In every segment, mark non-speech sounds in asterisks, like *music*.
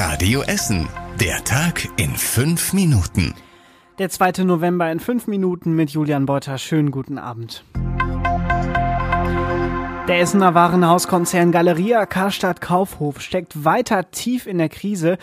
Radio Essen. Der Tag in fünf Minuten. Der 2. November in fünf Minuten mit Julian Beuter. Schönen guten Abend. Der Essener Warenhauskonzern Galeria Karstadt Kaufhof steckt weiter tief in der Krise.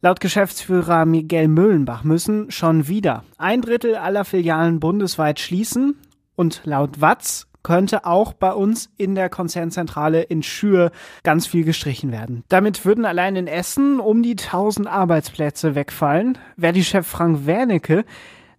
Laut Geschäftsführer Miguel Müllenbach müssen schon wieder ein Drittel aller Filialen bundesweit schließen und laut Watz könnte auch bei uns in der Konzernzentrale in Schür ganz viel gestrichen werden. Damit würden allein in Essen um die 1000 Arbeitsplätze wegfallen. Verdi-Chef Frank Wernicke,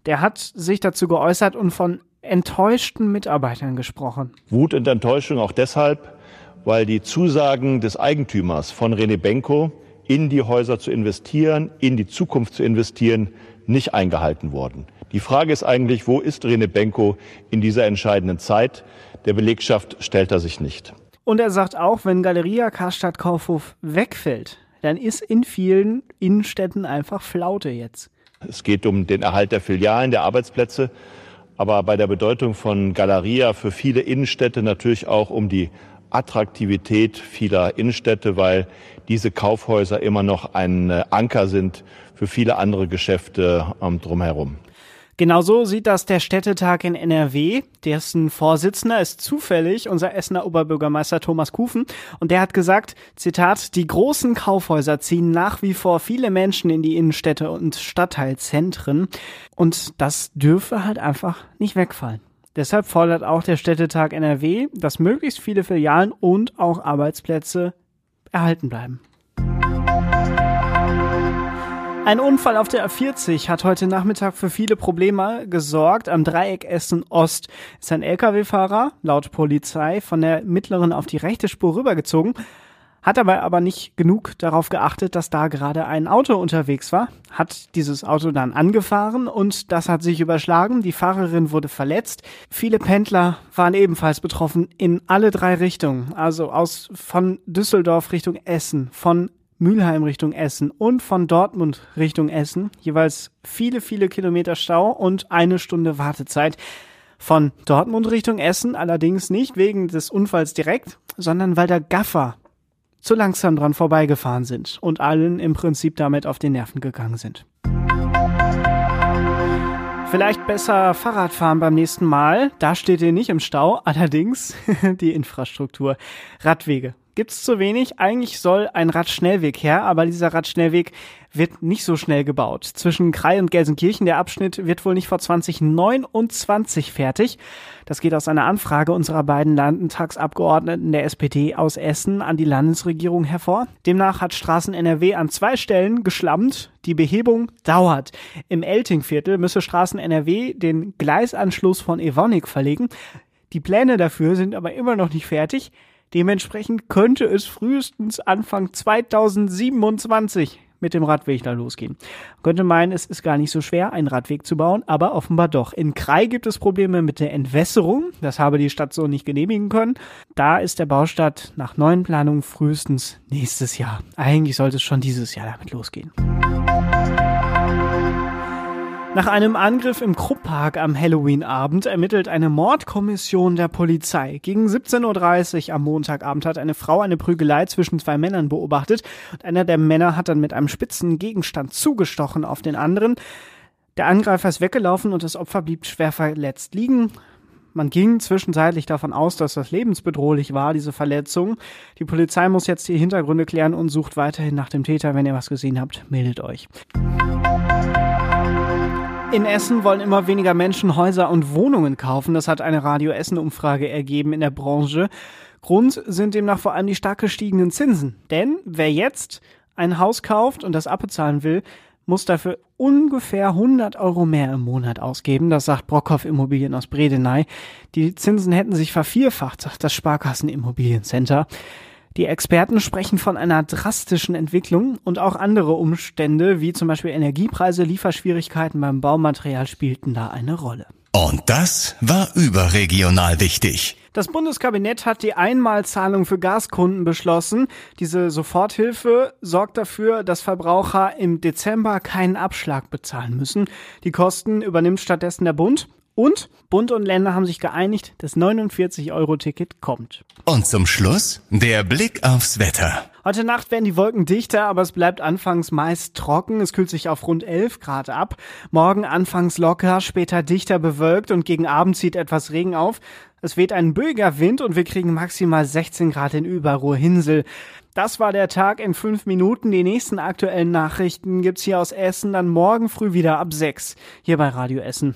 der hat sich dazu geäußert und von enttäuschten Mitarbeitern gesprochen. Wut und Enttäuschung auch deshalb, weil die Zusagen des Eigentümers von René Benko, in die Häuser zu investieren, in die Zukunft zu investieren, nicht eingehalten wurden. Die Frage ist eigentlich, wo ist René Benko in dieser entscheidenden Zeit? Der Belegschaft stellt er sich nicht. Und er sagt auch, wenn Galeria Karstadt Kaufhof wegfällt, dann ist in vielen Innenstädten einfach Flaute jetzt. Es geht um den Erhalt der Filialen, der Arbeitsplätze, aber bei der Bedeutung von Galeria für viele Innenstädte natürlich auch um die Attraktivität vieler Innenstädte, weil diese Kaufhäuser immer noch ein äh, Anker sind für viele andere Geschäfte ähm, drumherum. Genauso sieht das der Städtetag in NRW. Dessen Vorsitzender ist zufällig unser Essener Oberbürgermeister Thomas Kufen. Und der hat gesagt, Zitat, die großen Kaufhäuser ziehen nach wie vor viele Menschen in die Innenstädte und Stadtteilzentren. Und das dürfe halt einfach nicht wegfallen. Deshalb fordert auch der Städtetag NRW, dass möglichst viele Filialen und auch Arbeitsplätze erhalten bleiben. Ein Unfall auf der A40 hat heute Nachmittag für viele Probleme gesorgt. Am Dreieck Essen Ost ist ein Lkw-Fahrer, laut Polizei, von der mittleren auf die rechte Spur rübergezogen, hat dabei aber nicht genug darauf geachtet, dass da gerade ein Auto unterwegs war, hat dieses Auto dann angefahren und das hat sich überschlagen. Die Fahrerin wurde verletzt. Viele Pendler waren ebenfalls betroffen in alle drei Richtungen, also aus von Düsseldorf Richtung Essen, von Mülheim Richtung Essen und von Dortmund Richtung Essen. Jeweils viele, viele Kilometer Stau und eine Stunde Wartezeit. Von Dortmund Richtung Essen allerdings nicht wegen des Unfalls direkt, sondern weil der Gaffer zu langsam dran vorbeigefahren sind und allen im Prinzip damit auf die Nerven gegangen sind. Vielleicht besser Fahrrad fahren beim nächsten Mal. Da steht ihr nicht im Stau. Allerdings *laughs* die Infrastruktur. Radwege gibt's zu wenig. Eigentlich soll ein Radschnellweg her, aber dieser Radschnellweg wird nicht so schnell gebaut. Zwischen Krei und Gelsenkirchen, der Abschnitt wird wohl nicht vor 2029 fertig. Das geht aus einer Anfrage unserer beiden Landtagsabgeordneten der SPD aus Essen an die Landesregierung hervor. Demnach hat Straßen NRW an zwei Stellen geschlammt. Die Behebung dauert. Im Eltingviertel müsse Straßen NRW den Gleisanschluss von Evonik verlegen. Die Pläne dafür sind aber immer noch nicht fertig. Dementsprechend könnte es frühestens Anfang 2027 mit dem Radweg da losgehen. Man könnte meinen, es ist gar nicht so schwer, einen Radweg zu bauen, aber offenbar doch. In Krai gibt es Probleme mit der Entwässerung. Das habe die Stadt so nicht genehmigen können. Da ist der Baustart nach neuen Planungen frühestens nächstes Jahr. Eigentlich sollte es schon dieses Jahr damit losgehen. Nach einem Angriff im Krupppark am Halloween-Abend ermittelt eine Mordkommission der Polizei. Gegen 17.30 Uhr am Montagabend hat eine Frau eine Prügelei zwischen zwei Männern beobachtet und einer der Männer hat dann mit einem spitzen Gegenstand zugestochen auf den anderen. Der Angreifer ist weggelaufen und das Opfer blieb schwer verletzt liegen. Man ging zwischenzeitlich davon aus, dass das lebensbedrohlich war, diese Verletzung. Die Polizei muss jetzt die Hintergründe klären und sucht weiterhin nach dem Täter. Wenn ihr was gesehen habt, meldet euch. In Essen wollen immer weniger Menschen Häuser und Wohnungen kaufen. Das hat eine Radio Essen Umfrage ergeben in der Branche. Grund sind demnach vor allem die stark gestiegenen Zinsen. Denn wer jetzt ein Haus kauft und das abbezahlen will, muss dafür ungefähr 100 Euro mehr im Monat ausgeben. Das sagt Brockhoff Immobilien aus Bredeney. Die Zinsen hätten sich vervierfacht, sagt das Sparkassen Immobiliencenter. Die Experten sprechen von einer drastischen Entwicklung und auch andere Umstände, wie zum Beispiel Energiepreise, Lieferschwierigkeiten beim Baumaterial spielten da eine Rolle. Und das war überregional wichtig. Das Bundeskabinett hat die Einmalzahlung für Gaskunden beschlossen. Diese Soforthilfe sorgt dafür, dass Verbraucher im Dezember keinen Abschlag bezahlen müssen. Die Kosten übernimmt stattdessen der Bund Und Bund und Länder haben sich geeinigt, das 49-Euro-Ticket kommt. Und zum Schluss der Blick aufs Wetter. Heute Nacht werden die Wolken dichter, aber es bleibt anfangs meist trocken. Es kühlt sich auf rund 11 Grad ab. Morgen anfangs locker, später dichter bewölkt und gegen Abend zieht etwas Regen auf. Es weht ein böiger Wind und wir kriegen maximal 16 Grad in Überruhr-Hinsel. Das war der Tag in fünf Minuten. Die nächsten aktuellen Nachrichten gibt's hier aus Essen dann morgen früh wieder ab sechs hier bei Radio Essen.